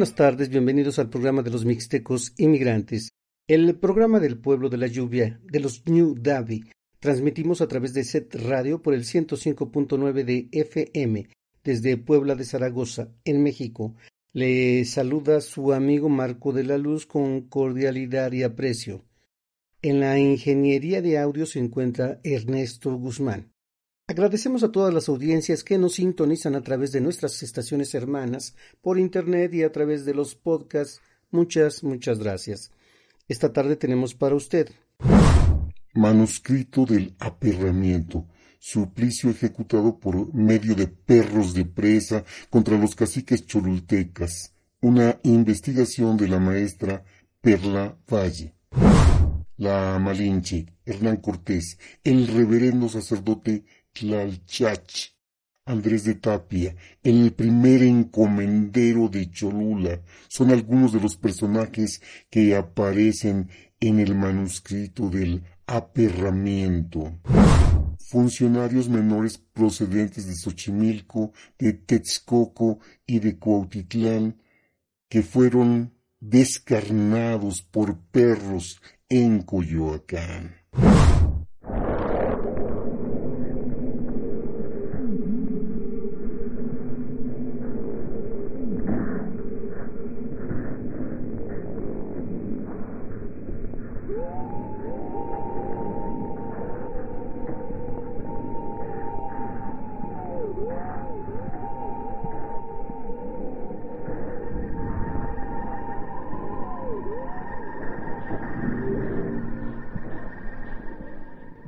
Buenas tardes, bienvenidos al programa de los Mixtecos Inmigrantes, el programa del pueblo de la lluvia, de los New Davi. Transmitimos a través de SET Radio por el 105.9 de FM desde Puebla de Zaragoza, en México. Le saluda su amigo Marco de la Luz con cordialidad y aprecio. En la ingeniería de audio se encuentra Ernesto Guzmán. Agradecemos a todas las audiencias que nos sintonizan a través de nuestras estaciones hermanas, por internet y a través de los podcasts. Muchas, muchas gracias. Esta tarde tenemos para usted. Manuscrito del aperramiento. Suplicio ejecutado por medio de perros de presa contra los caciques cholultecas. Una investigación de la maestra Perla Valle. La Malinche, Hernán Cortés, el reverendo sacerdote Tlalchach, Andrés de Tapia, el primer encomendero de Cholula, son algunos de los personajes que aparecen en el manuscrito del aperramiento. Funcionarios menores procedentes de Xochimilco, de Texcoco y de Cuautitlán, que fueron descarnados por perros en Coyoacán.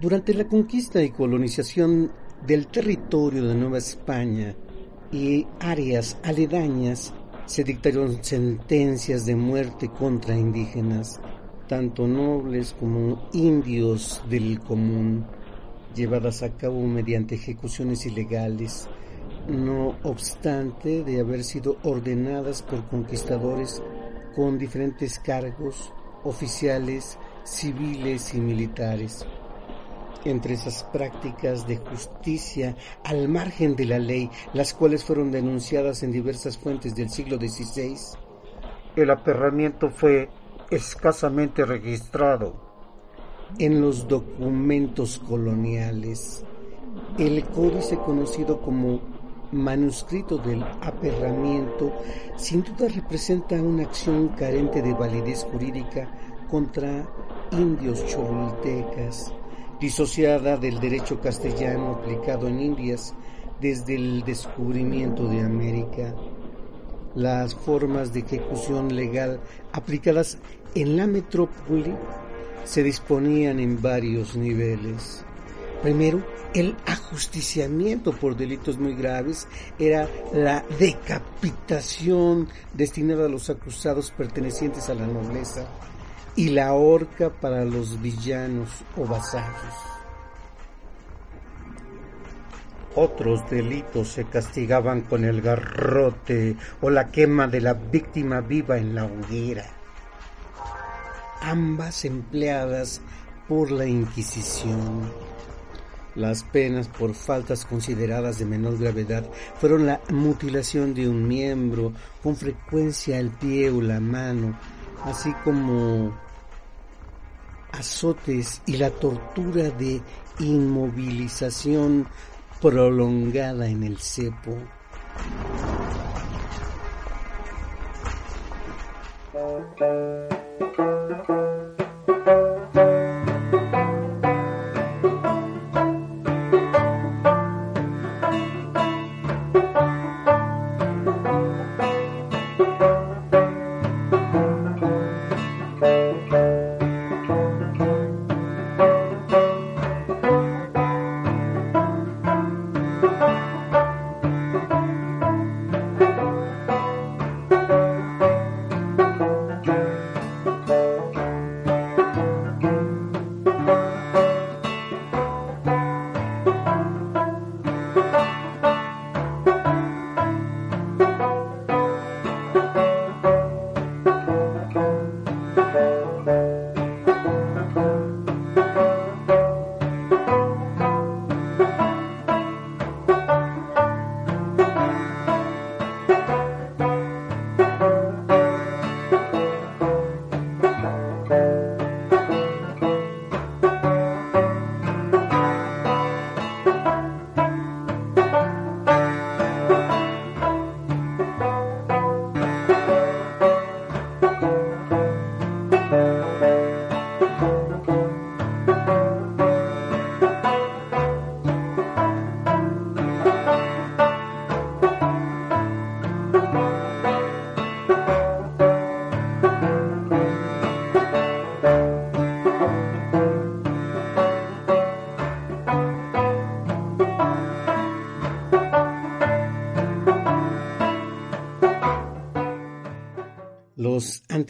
Durante la conquista y colonización del territorio de Nueva España y áreas aledañas, se dictaron sentencias de muerte contra indígenas. tanto nobles como indios del común, llevadas a cabo mediante ejecuciones ilegales, no obstante de haber sido ordenadas por conquistadores con diferentes cargos oficiales, civiles y militares. Entre esas prácticas de justicia al margen de la ley, las cuales fueron denunciadas en diversas fuentes del siglo XVI, el aperramiento fue escasamente registrado en los documentos coloniales. El códice conocido como manuscrito del aperramiento sin duda representa una acción carente de validez jurídica contra indios cholultecas, disociada del derecho castellano aplicado en Indias desde el descubrimiento de América. Las formas de ejecución legal aplicadas en la metrópoli se disponían en varios niveles. Primero, el ajusticiamiento por delitos muy graves era la decapitación destinada a los acusados pertenecientes a la nobleza y la horca para los villanos o vasallos. Otros delitos se castigaban con el garrote o la quema de la víctima viva en la hoguera, ambas empleadas por la Inquisición. Las penas por faltas consideradas de menor gravedad fueron la mutilación de un miembro, con frecuencia el pie o la mano, así como azotes y la tortura de inmovilización prolongada en el cepo.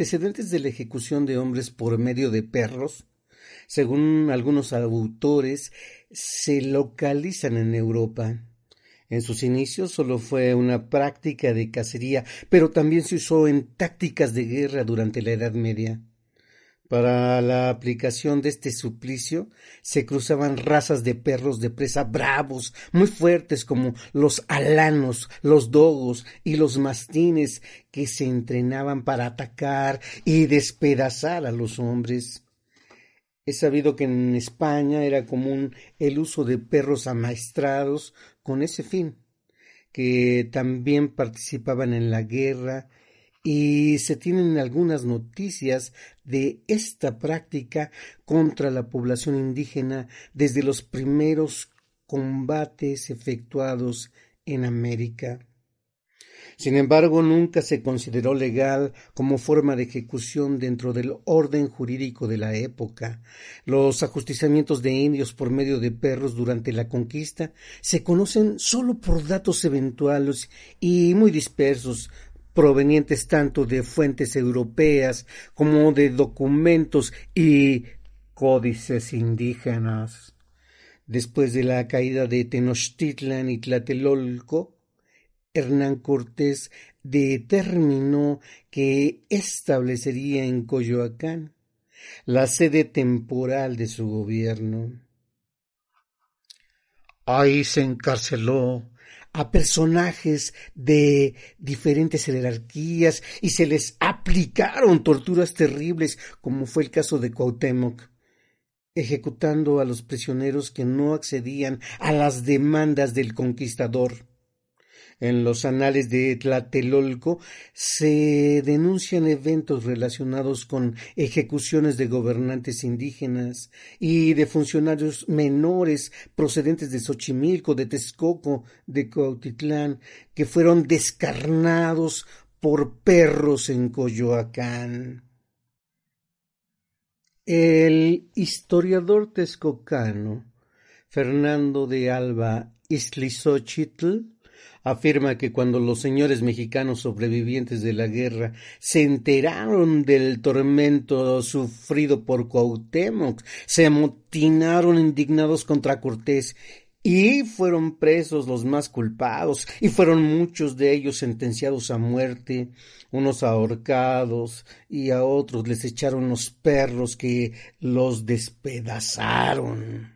Antecedentes de la ejecución de hombres por medio de perros, según algunos autores, se localizan en Europa. En sus inicios solo fue una práctica de cacería, pero también se usó en tácticas de guerra durante la Edad Media. Para la aplicación de este suplicio se cruzaban razas de perros de presa bravos, muy fuertes como los alanos, los dogos y los mastines que se entrenaban para atacar y despedazar a los hombres. Es sabido que en España era común el uso de perros amaestrados con ese fin, que también participaban en la guerra y se tienen algunas noticias de esta práctica contra la población indígena desde los primeros combates efectuados en América. Sin embargo, nunca se consideró legal como forma de ejecución dentro del orden jurídico de la época. Los ajusticiamientos de indios por medio de perros durante la conquista se conocen solo por datos eventuales y muy dispersos, provenientes tanto de fuentes europeas como de documentos y códices indígenas. Después de la caída de Tenochtitlan y Tlatelolco, Hernán Cortés determinó que establecería en Coyoacán la sede temporal de su gobierno. Ahí se encarceló a personajes de diferentes jerarquías y se les aplicaron torturas terribles, como fue el caso de Cuauhtémoc, ejecutando a los prisioneros que no accedían a las demandas del conquistador. En los anales de Tlatelolco se denuncian eventos relacionados con ejecuciones de gobernantes indígenas y de funcionarios menores procedentes de Xochimilco, de Texcoco, de Cuautitlán, que fueron descarnados por perros en Coyoacán. El historiador texcocano Fernando de Alba Islizochitl afirma que cuando los señores mexicanos sobrevivientes de la guerra se enteraron del tormento sufrido por Cuauhtémoc, se amotinaron indignados contra Cortés y fueron presos los más culpados, y fueron muchos de ellos sentenciados a muerte, unos ahorcados, y a otros les echaron los perros que los despedazaron.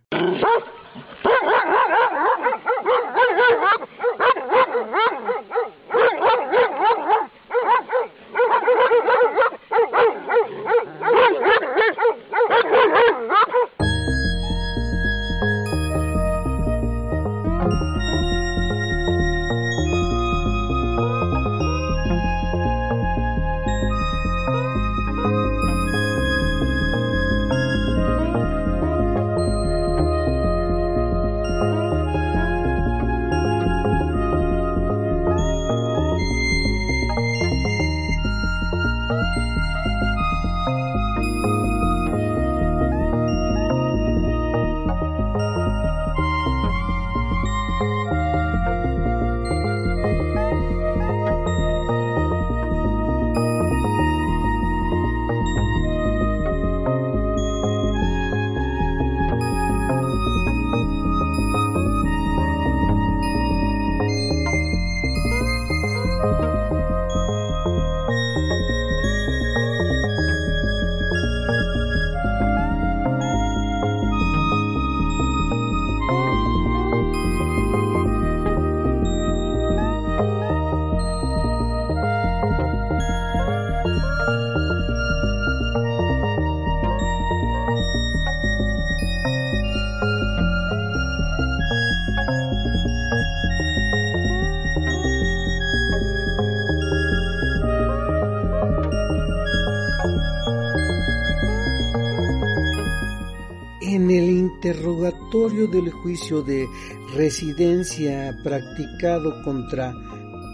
Del juicio de residencia practicado contra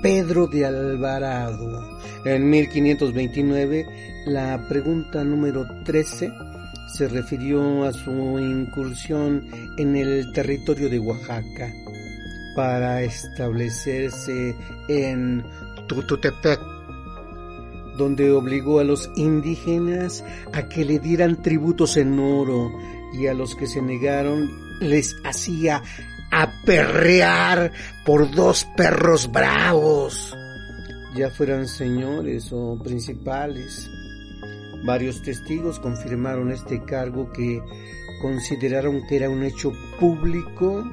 Pedro de Alvarado. En 1529, la pregunta número 13 se refirió a su incursión en el territorio de Oaxaca para establecerse en Tututepec, donde obligó a los indígenas a que le dieran tributos en oro y a los que se negaron les hacía aperrear por dos perros bravos, ya fueran señores o principales. Varios testigos confirmaron este cargo que consideraron que era un hecho público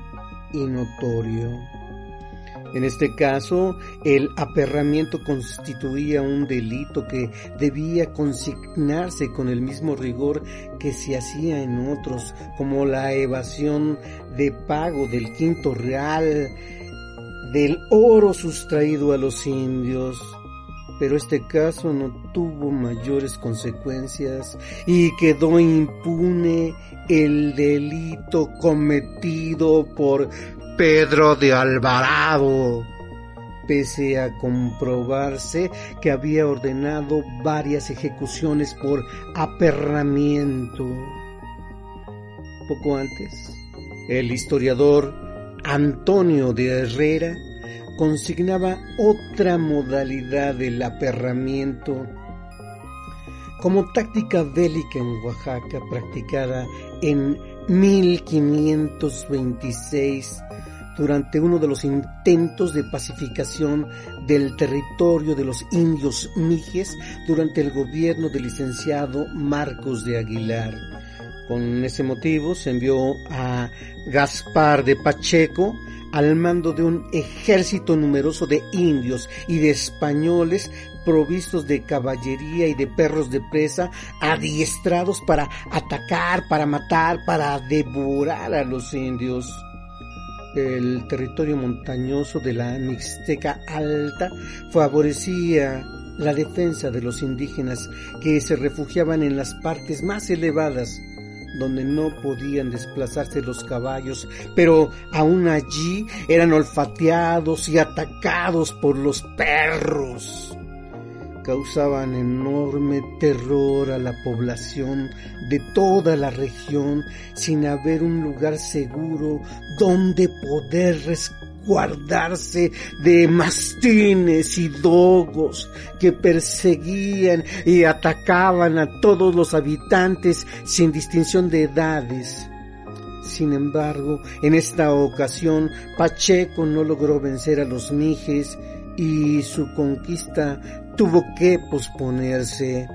y notorio. En este caso, el aperramiento constituía un delito que debía consignarse con el mismo rigor que se hacía en otros, como la evasión de pago del quinto real, del oro sustraído a los indios. Pero este caso no tuvo mayores consecuencias y quedó impune el delito cometido por Pedro de Alvarado, pese a comprobarse que había ordenado varias ejecuciones por aperramiento. Poco antes, el historiador Antonio de Herrera consignaba otra modalidad del aperramiento como táctica bélica en Oaxaca practicada en 1526 durante uno de los intentos de pacificación del territorio de los indios mijes durante el gobierno del licenciado Marcos de Aguilar. Con ese motivo se envió a Gaspar de Pacheco al mando de un ejército numeroso de indios y de españoles provistos de caballería y de perros de presa adiestrados para atacar, para matar, para devorar a los indios. El territorio montañoso de la Mixteca Alta favorecía la defensa de los indígenas que se refugiaban en las partes más elevadas donde no podían desplazarse los caballos, pero aún allí eran olfateados y atacados por los perros. Causaban enorme terror a la población de toda la región sin haber un lugar seguro donde poder guardarse de mastines y dogos que perseguían y atacaban a todos los habitantes sin distinción de edades. Sin embargo, en esta ocasión Pacheco no logró vencer a los mijes y su conquista tuvo que posponerse.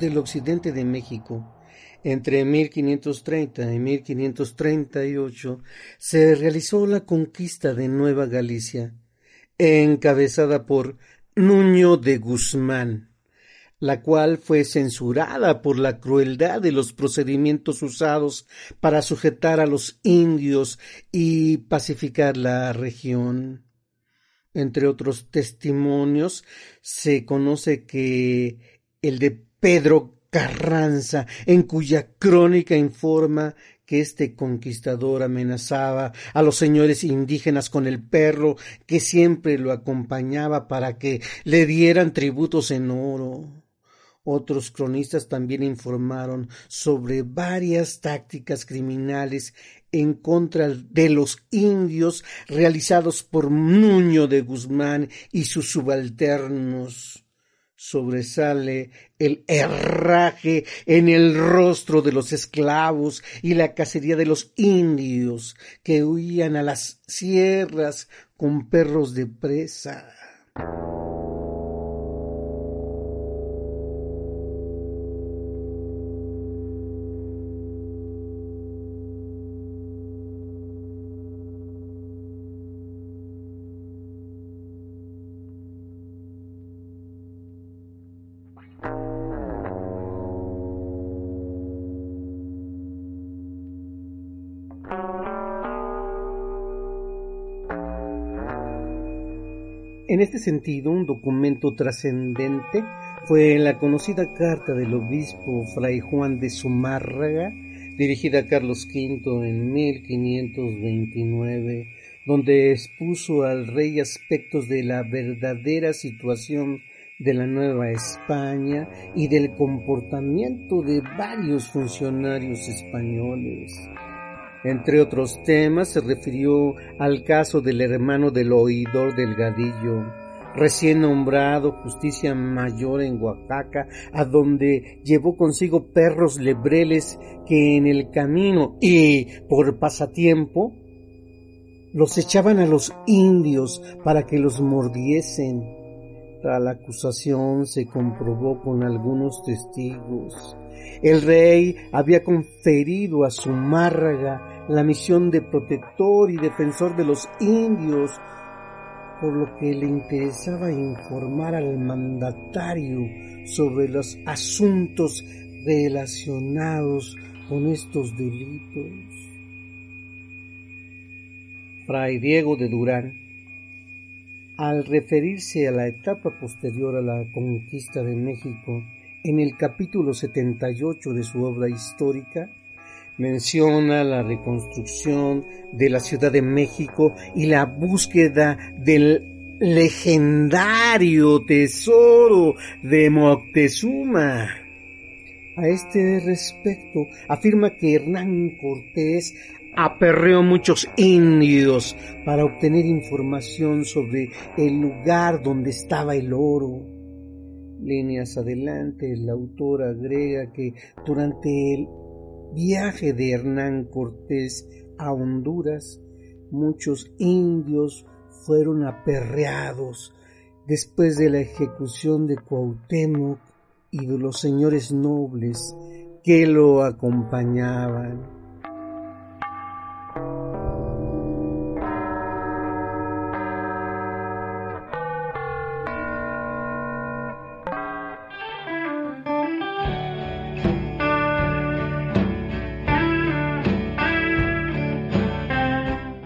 Del occidente de México, entre 1530 y 1538, se realizó la conquista de Nueva Galicia, encabezada por Nuño de Guzmán, la cual fue censurada por la crueldad de los procedimientos usados para sujetar a los indios y pacificar la región. Entre otros testimonios, se conoce que el de Pedro Carranza, en cuya crónica informa que este conquistador amenazaba a los señores indígenas con el perro que siempre lo acompañaba para que le dieran tributos en oro. Otros cronistas también informaron sobre varias tácticas criminales en contra de los indios realizados por Nuño de Guzmán y sus subalternos sobresale el herraje en el rostro de los esclavos y la cacería de los indios que huían a las sierras con perros de presa. Sentido, un documento trascendente fue la conocida carta del obispo Fray Juan de Zumárraga, dirigida a Carlos V en 1529, donde expuso al rey aspectos de la verdadera situación de la Nueva España y del comportamiento de varios funcionarios españoles. Entre otros temas se refirió al caso del hermano del oidor Delgadillo, recién nombrado justicia mayor en Oaxaca, a donde llevó consigo perros lebreles que en el camino y por pasatiempo los echaban a los indios para que los mordiesen. Tal acusación se comprobó con algunos testigos. El rey había conferido a Zumárraga la misión de protector y defensor de los indios, por lo que le interesaba informar al mandatario sobre los asuntos relacionados con estos delitos. Fray Diego de Durán, al referirse a la etapa posterior a la conquista de México, en el capítulo 78 de su obra histórica, menciona la reconstrucción de la Ciudad de México y la búsqueda del legendario tesoro de Moctezuma. A este respecto, afirma que Hernán Cortés aperreó muchos indios para obtener información sobre el lugar donde estaba el oro. Líneas adelante, el autor agrega que durante el viaje de Hernán Cortés a Honduras, muchos indios fueron aperreados después de la ejecución de Cuauhtémoc y de los señores nobles que lo acompañaban.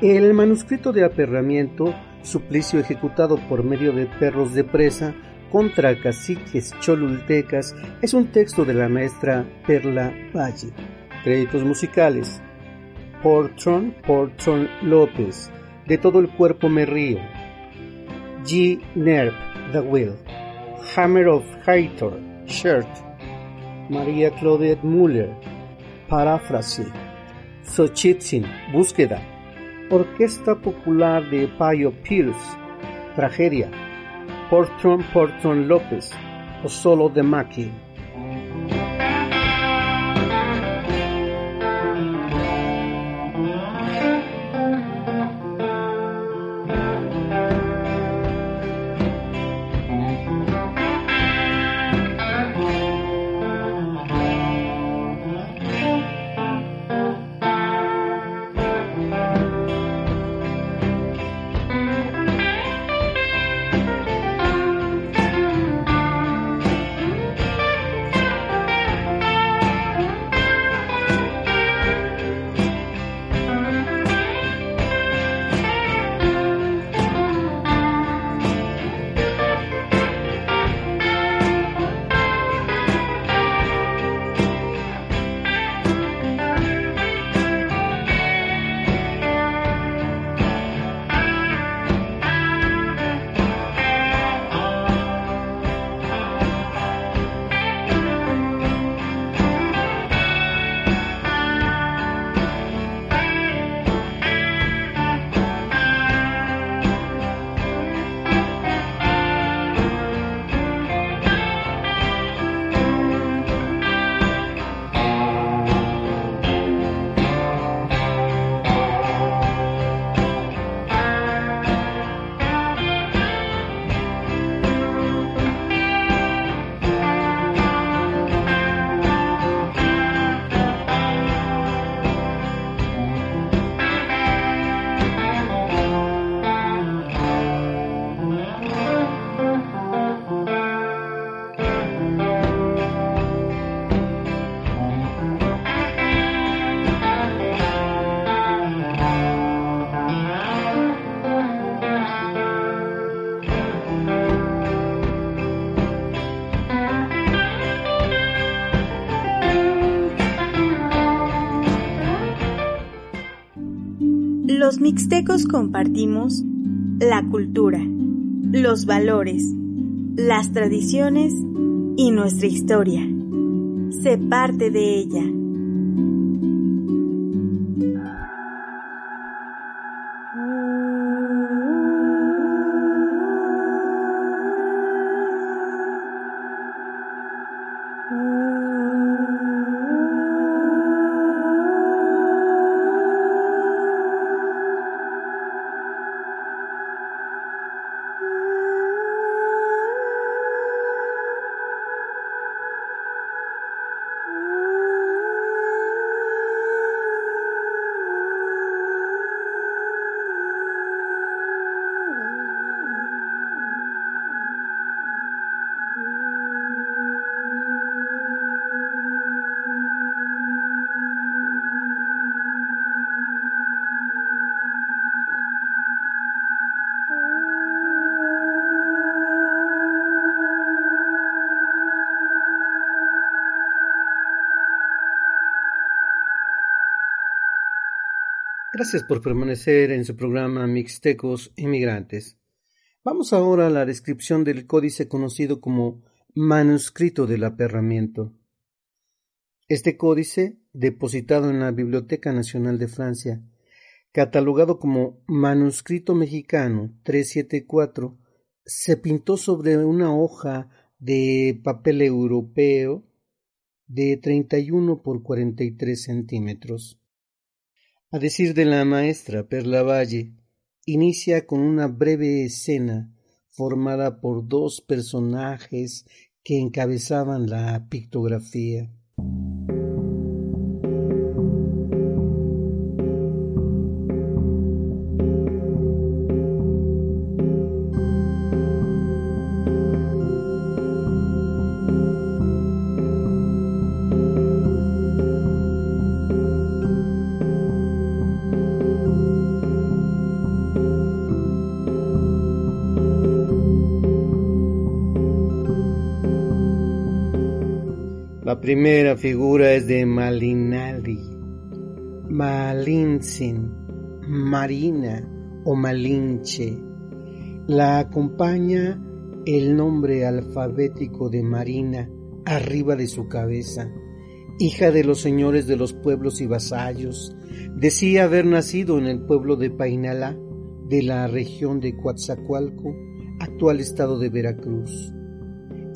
El manuscrito de aperramiento, suplicio ejecutado por medio de perros de presa contra caciques cholultecas, es un texto de la maestra Perla Valle. Créditos musicales. Portron, Portron López, De todo el cuerpo me río. G. Nerp, The Will. Hammer of Hathor, Shirt. María Claudette Muller, Paráfrase. Xochitzin, Búsqueda. Orquesta Popular de Payo Pierce, Tragedia, Portron Portron López, o Solo de Maki. Mixtecos compartimos la cultura, los valores, las tradiciones y nuestra historia. Sé parte de ella. Gracias por permanecer en su programa Mixtecos Inmigrantes. Vamos ahora a la descripción del códice conocido como Manuscrito del Aperramiento. Este códice, depositado en la Biblioteca Nacional de Francia, catalogado como Manuscrito Mexicano 374, se pintó sobre una hoja de papel europeo de 31 por 43 centímetros. A decir de la maestra Perla Valle, inicia con una breve escena formada por dos personajes que encabezaban la pictografía. Primera figura es de Malinali, Malinsin, Marina o Malinche. La acompaña el nombre alfabético de Marina arriba de su cabeza, hija de los señores de los pueblos y vasallos. Decía haber nacido en el pueblo de Painalá, de la región de Coatzacoalco, actual estado de Veracruz.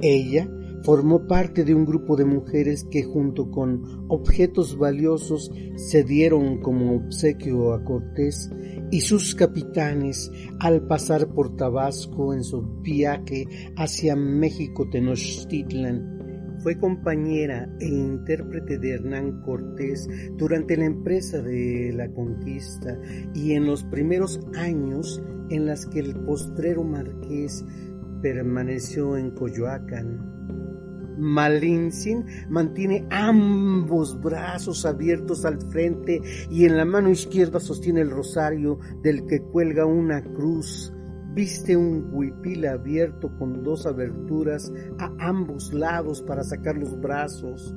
Ella formó parte de un grupo de mujeres que junto con objetos valiosos se dieron como obsequio a Cortés y sus capitanes al pasar por Tabasco en su viaje hacia México Tenochtitlan. Fue compañera e intérprete de Hernán Cortés durante la empresa de la conquista y en los primeros años en las que el postrero marqués permaneció en Coyoacán. Malinsin mantiene ambos brazos abiertos al frente y en la mano izquierda sostiene el rosario del que cuelga una cruz. Viste un huipil abierto con dos aberturas a ambos lados para sacar los brazos.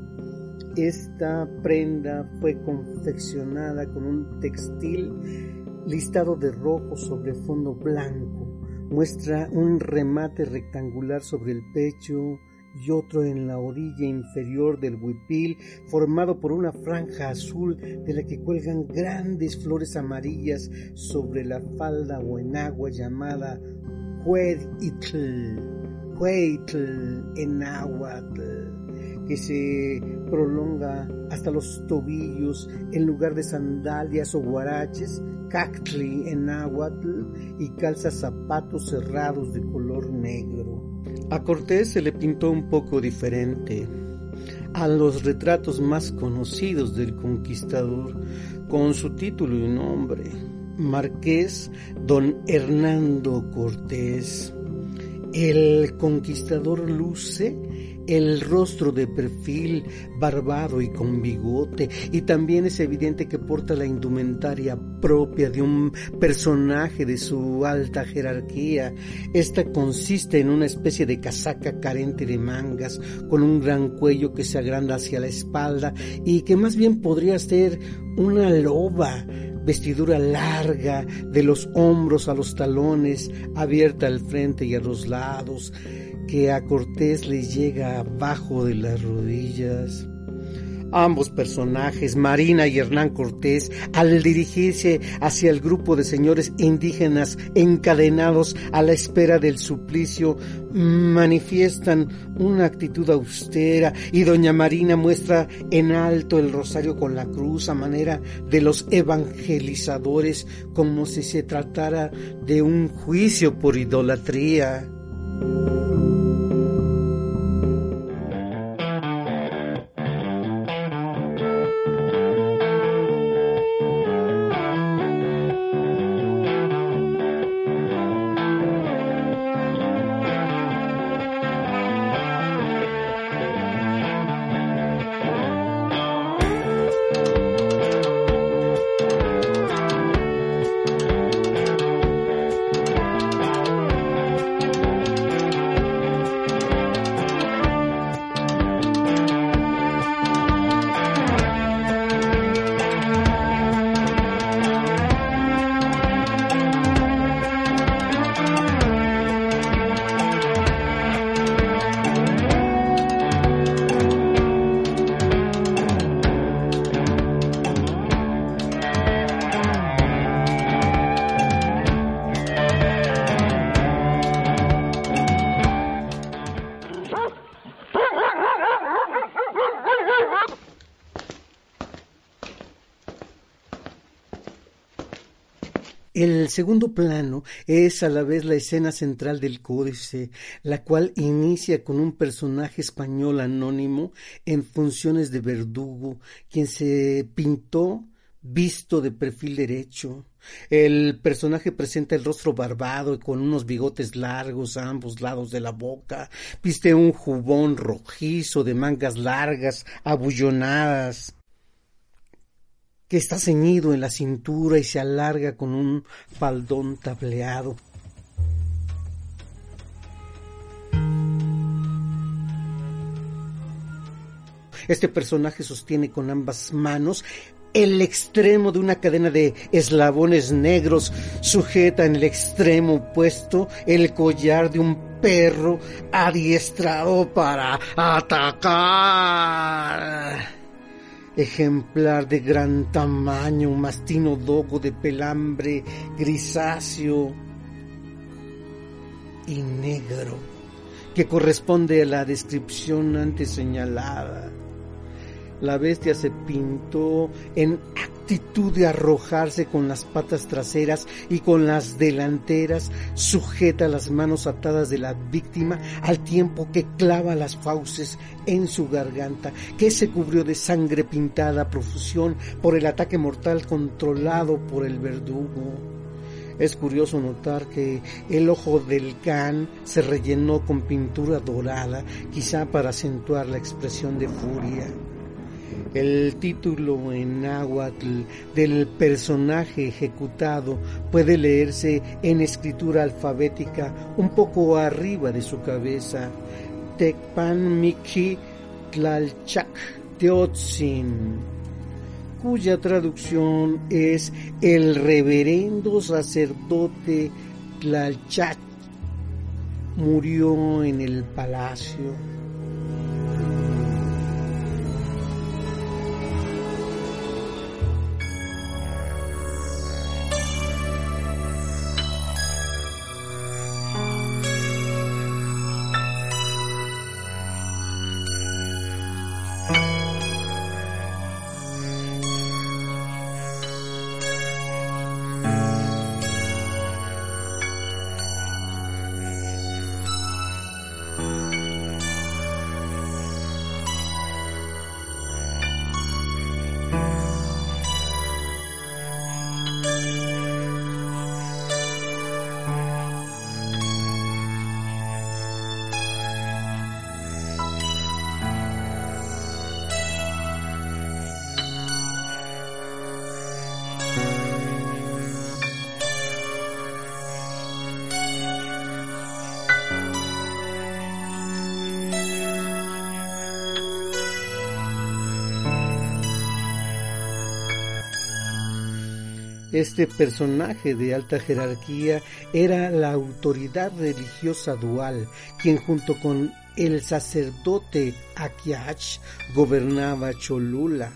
Esta prenda fue confeccionada con un textil listado de rojo sobre fondo blanco. Muestra un remate rectangular sobre el pecho, y otro en la orilla inferior del huipil, formado por una franja azul de la que cuelgan grandes flores amarillas sobre la falda o enagua llamada Hueitl, Hueitl en que se prolonga hasta los tobillos en lugar de sandalias o guaraches, cactli en náhuatl y calza zapatos cerrados de color negro. A Cortés se le pintó un poco diferente a los retratos más conocidos del conquistador, con su título y nombre, Marqués Don Hernando Cortés. El conquistador luce el rostro de perfil, barbado y con bigote, y también es evidente que porta la indumentaria propia de un personaje de su alta jerarquía. Esta consiste en una especie de casaca carente de mangas, con un gran cuello que se agranda hacia la espalda y que más bien podría ser una loba, vestidura larga, de los hombros a los talones, abierta al frente y a los lados, que a Cortés le llega abajo de las rodillas. Ambos personajes, Marina y Hernán Cortés, al dirigirse hacia el grupo de señores indígenas encadenados a la espera del suplicio, manifiestan una actitud austera y doña Marina muestra en alto el rosario con la cruz a manera de los evangelizadores como si se tratara de un juicio por idolatría. Segundo plano es a la vez la escena central del códice, la cual inicia con un personaje español anónimo en funciones de verdugo, quien se pintó visto de perfil derecho. El personaje presenta el rostro barbado y con unos bigotes largos a ambos lados de la boca. Viste un jubón rojizo de mangas largas, abullonadas que está ceñido en la cintura y se alarga con un faldón tableado. Este personaje sostiene con ambas manos el extremo de una cadena de eslabones negros, sujeta en el extremo opuesto el collar de un perro adiestrado para atacar ejemplar de gran tamaño, un mastino dogo de pelambre grisáceo y negro, que corresponde a la descripción antes señalada. La bestia se pintó en actitud de arrojarse con las patas traseras y con las delanteras, sujeta las manos atadas de la víctima al tiempo que clava las fauces en su garganta, que se cubrió de sangre pintada a profusión por el ataque mortal controlado por el verdugo. Es curioso notar que el ojo del can se rellenó con pintura dorada, quizá para acentuar la expresión de furia. El título en náhuatl del personaje ejecutado puede leerse en escritura alfabética un poco arriba de su cabeza. Tecpan Miki Tlalchak Teotzin, cuya traducción es el reverendo sacerdote Tlalchak murió en el palacio. Música Este personaje de alta jerarquía era la autoridad religiosa dual, quien junto con el sacerdote Akiach gobernaba Cholula.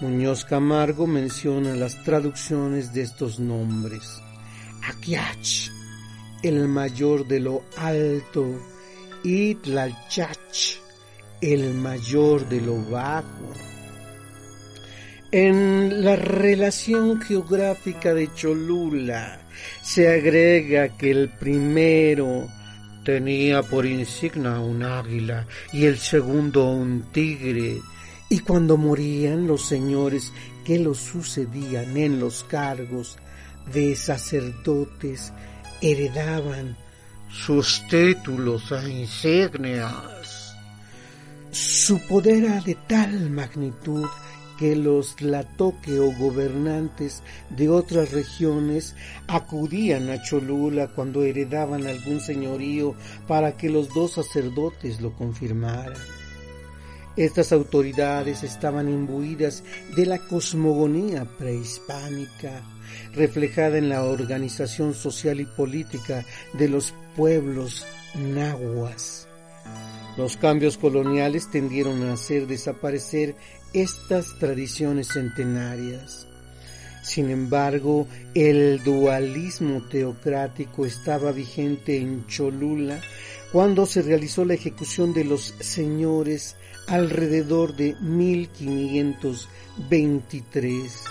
Muñoz Camargo menciona las traducciones de estos nombres. Akiach, el mayor de lo alto, y Tlalchach, el mayor de lo bajo. En la relación geográfica de Cholula se agrega que el primero tenía por insignia un águila y el segundo un tigre, y cuando morían los señores que los sucedían en los cargos de sacerdotes heredaban sus títulos e insignias. Su poder era de tal magnitud que los tlatoque o gobernantes de otras regiones acudían a Cholula cuando heredaban algún señorío para que los dos sacerdotes lo confirmaran. Estas autoridades estaban imbuidas de la cosmogonía prehispánica, reflejada en la organización social y política de los pueblos nahuas. Los cambios coloniales tendieron a hacer desaparecer estas tradiciones centenarias. Sin embargo, el dualismo teocrático estaba vigente en Cholula cuando se realizó la ejecución de los señores alrededor de 1523.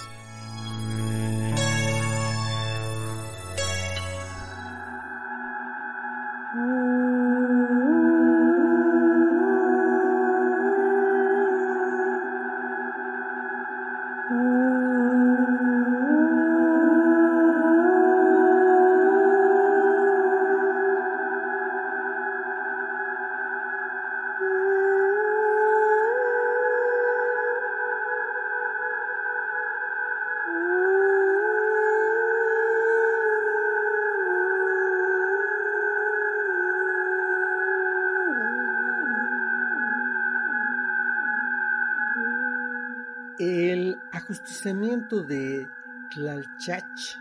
Ajusticiamiento de Tlalchach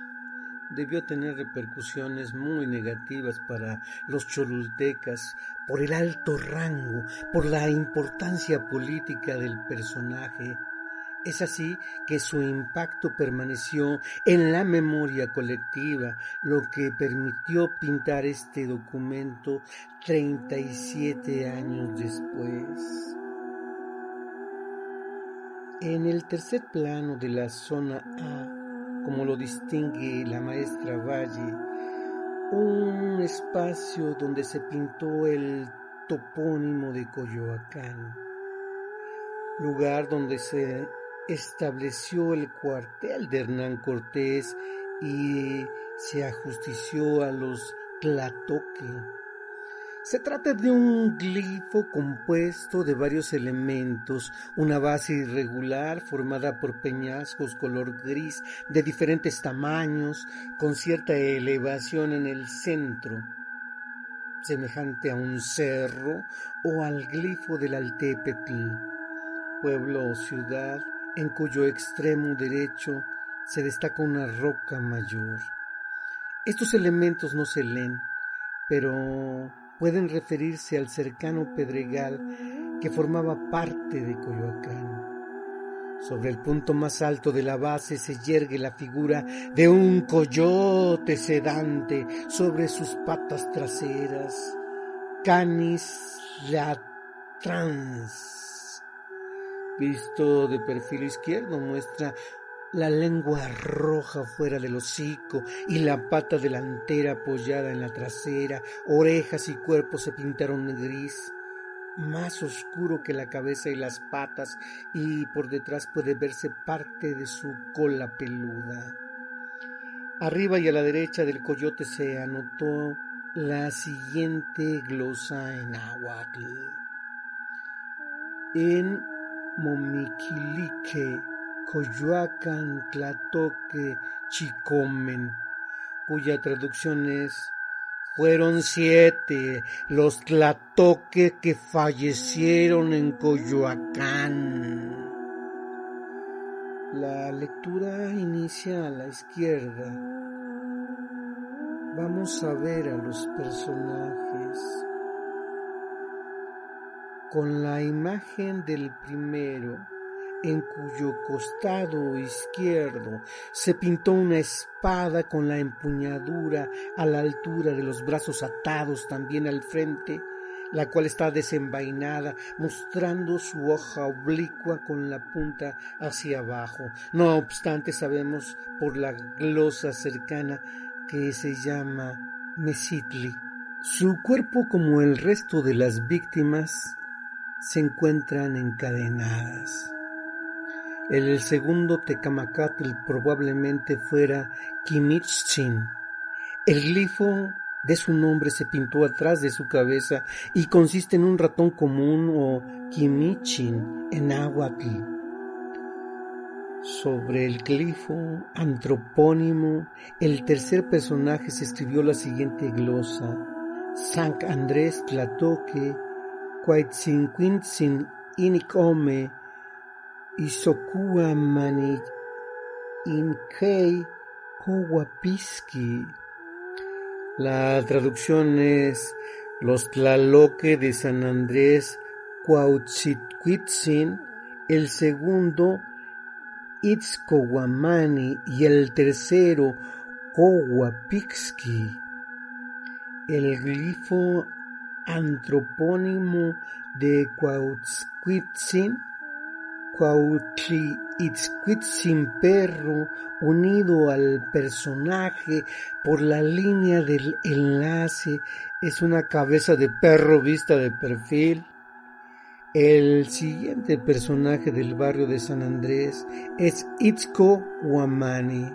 debió tener repercusiones muy negativas para los cholultecas por el alto rango, por la importancia política del personaje. Es así que su impacto permaneció en la memoria colectiva, lo que permitió pintar este documento 37 años después. En el tercer plano de la zona A, como lo distingue la maestra Valle, un espacio donde se pintó el topónimo de Coyoacán, lugar donde se estableció el cuartel de Hernán Cortés y se ajustició a los Tlatoque se trata de un glifo compuesto de varios elementos, una base irregular formada por peñascos color gris de diferentes tamaños, con cierta elevación en el centro, semejante a un cerro o al glifo del Altepetl, pueblo o ciudad en cuyo extremo derecho se destaca una roca mayor. Estos elementos no se leen, pero pueden referirse al cercano pedregal que formaba parte de Coyoacán. Sobre el punto más alto de la base se yergue la figura de un coyote sedante sobre sus patas traseras, canis latrans. Visto de perfil izquierdo muestra la lengua roja fuera del hocico y la pata delantera apoyada en la trasera, orejas y cuerpo se pintaron de gris, más oscuro que la cabeza y las patas, y por detrás puede verse parte de su cola peluda. Arriba y a la derecha del coyote se anotó la siguiente glosa en aguatl. En Momiquilique Coyoacán, Tlatoque, Chicomen, cuya traducción es fueron siete los tlatoque que fallecieron en Coyoacán. La lectura inicia a la izquierda. Vamos a ver a los personajes. Con la imagen del primero en cuyo costado izquierdo se pintó una espada con la empuñadura a la altura de los brazos atados también al frente, la cual está desenvainada, mostrando su hoja oblicua con la punta hacia abajo. No obstante, sabemos por la glosa cercana que se llama Mesitli. Su cuerpo, como el resto de las víctimas, se encuentran encadenadas. El segundo Tecamacatl probablemente fuera Quimichchin. El glifo de su nombre se pintó atrás de su cabeza y consiste en un ratón común o Quimichin en náhuatl. Sobre el glifo antropónimo, el tercer personaje se escribió la siguiente glosa: San Andrés Tlatoque, Quaitzin Inicome, Isokua Mani Inkei Kowapiski. La traducción es Los Tlaloque de San Andrés Cuautzitquitzin, el segundo Itzcohuamani y el tercero Kowapixki. El glifo antropónimo de Cuautzquitzin sin perro unido al personaje por la línea del enlace es una cabeza de perro vista de perfil. El siguiente personaje del barrio de San Andrés es Itzco Guamani,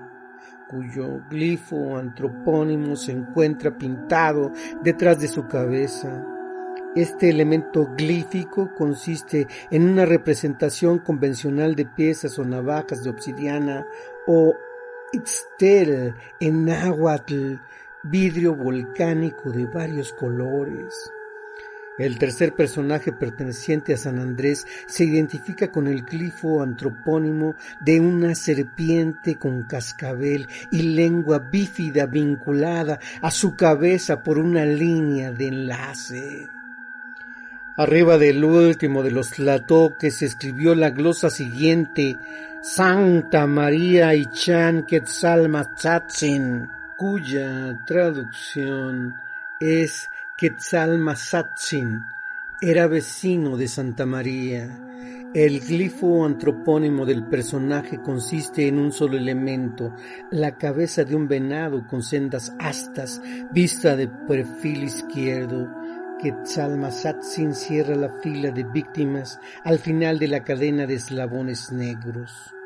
cuyo glifo antropónimo se encuentra pintado detrás de su cabeza. Este elemento glífico consiste en una representación convencional de piezas o navajas de obsidiana o itztel en náhuatl, vidrio volcánico de varios colores. El tercer personaje perteneciente a San Andrés se identifica con el glifo antropónimo de una serpiente con cascabel y lengua bífida vinculada a su cabeza por una línea de enlace. Arriba del último de los se escribió la glosa siguiente, Santa María y Chan Quetzalmazatzin, cuya traducción es Quetzalmazatzin era vecino de Santa María. El glifo antropónimo del personaje consiste en un solo elemento, la cabeza de un venado con sendas astas, vista de perfil izquierdo. Quetzalmazatzin cierra la fila de víctimas al final de la cadena de eslabones negros.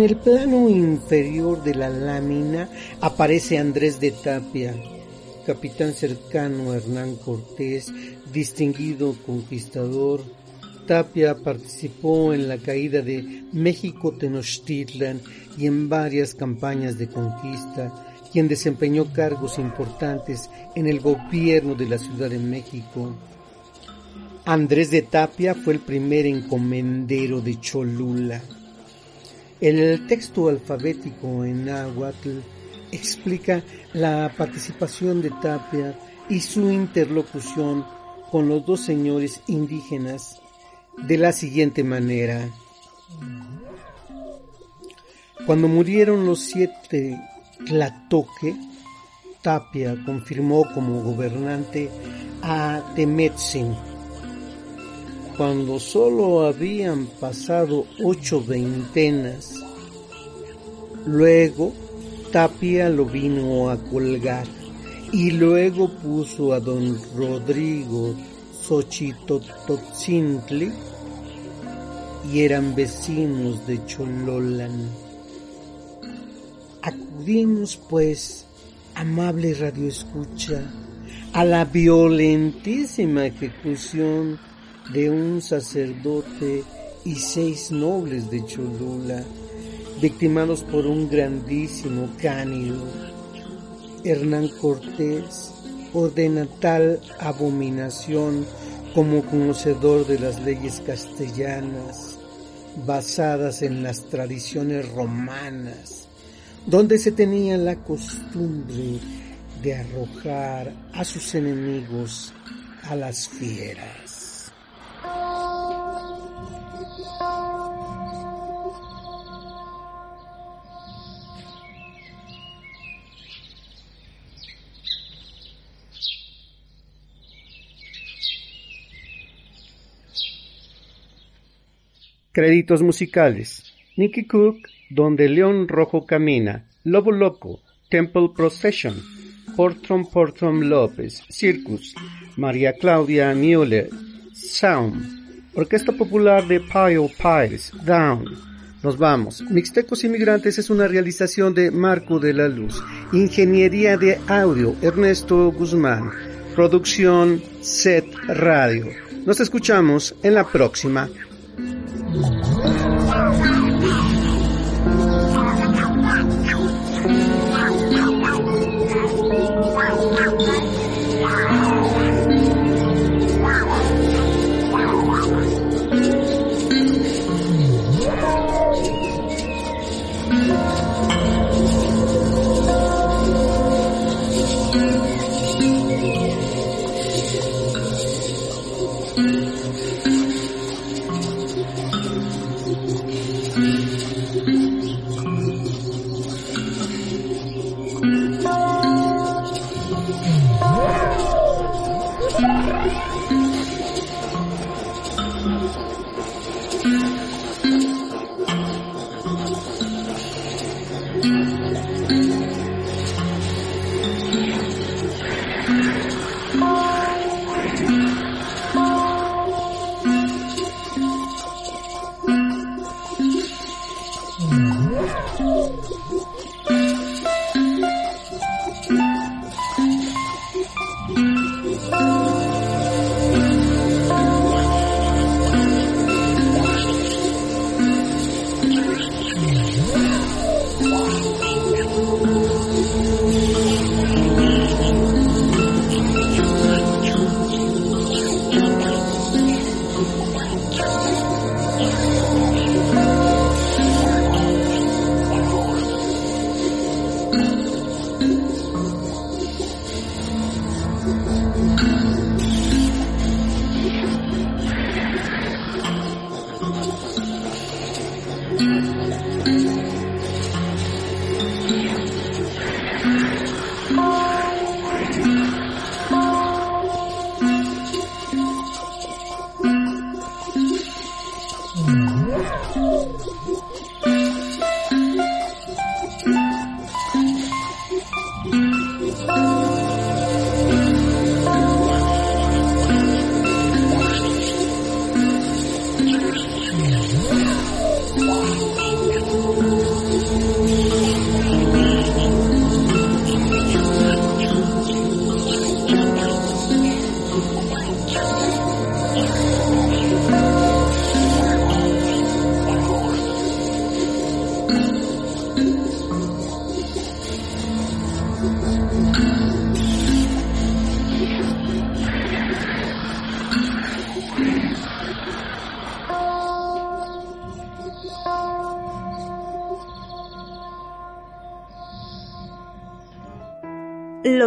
En el plano inferior de la lámina aparece Andrés de Tapia, capitán cercano a Hernán Cortés, distinguido conquistador. Tapia participó en la caída de México Tenochtitlan y en varias campañas de conquista, quien desempeñó cargos importantes en el gobierno de la Ciudad de México. Andrés de Tapia fue el primer encomendero de Cholula. El texto alfabético en náhuatl explica la participación de Tapia y su interlocución con los dos señores indígenas de la siguiente manera. Cuando murieron los siete Tlatoque, Tapia confirmó como gobernante a Temetzin cuando solo habían pasado ocho veintenas. Luego Tapia lo vino a colgar y luego puso a don Rodrigo Xochitototzintli y eran vecinos de Chololan. Acudimos pues, amable radioescucha, a la violentísima ejecución de un sacerdote y seis nobles de Cholula, victimados por un grandísimo cánido. Hernán Cortés ordena tal abominación como conocedor de las leyes castellanas, basadas en las tradiciones romanas, donde se tenía la costumbre de arrojar a sus enemigos a las fieras. Créditos musicales. Nicky Cook, Donde León Rojo Camina, Lobo Loco, Temple Procession, Portrom Portrom López, Circus, María Claudia Müller, Sound, Orquesta Popular de Pio Pires, Down. Nos vamos. Mixtecos Inmigrantes es una realización de Marco de la Luz. Ingeniería de audio, Ernesto Guzmán. Producción Set Radio. Nos escuchamos en la próxima. Thank you.